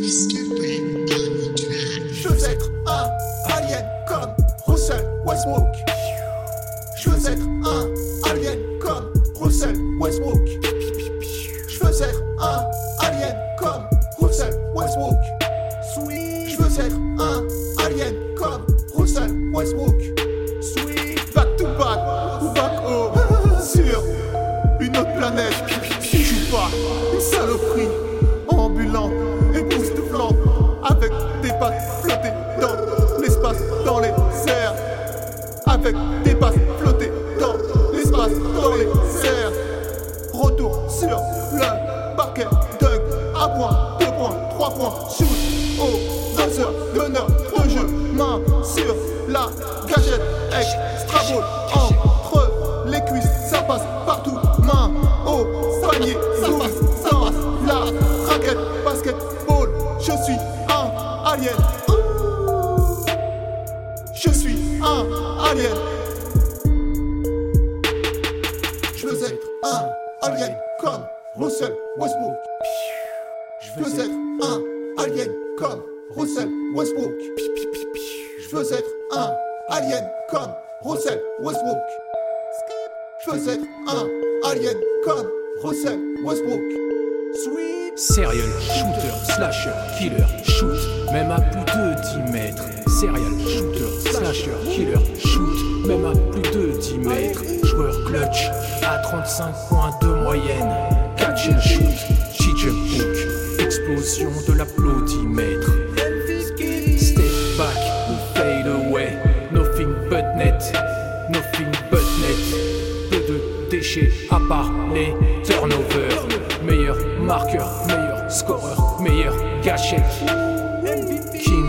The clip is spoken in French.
Je veux être un alien comme Russell Westbrook. Je veux être un alien comme Russell Westbrook. Je veux être un alien comme Russell Westbrook. Je veux être un alien comme Russell Westbrook. Avec des pattes flottées dans l'espace, dans les airs. Retour sur le parquet, dunk, à point, deux points, trois points, shoot au buzzer de notre jeu, main sur la gâchette, extra ball entre les cuisses, ça passe partout, main au panier, ça passe dans la raquette, basketball, je suis un alien. Je suis alien. Je veux être un alien comme Russell Westbrook. Je veux être un alien comme Russell Westbrook. Je veux être un alien comme Russell Westbrook. Je veux être un alien comme Russell Westbrook. Sweet. Serial shooter, slasher, killer, shoot, même à plus de 10 mètres. Serial shooter, slasher, killer, shoot, même à plus de 10 mètres. Joueur clutch, à 35 points de moyenne. Catch and shoot, teacher hook, explosion de l'applaudimètre. Step back ou fade away, nothing but net, nothing but net. Peu de déchets à part les turnovers. Meilleur marqueur, meilleur scoreur, meilleur gâchette. King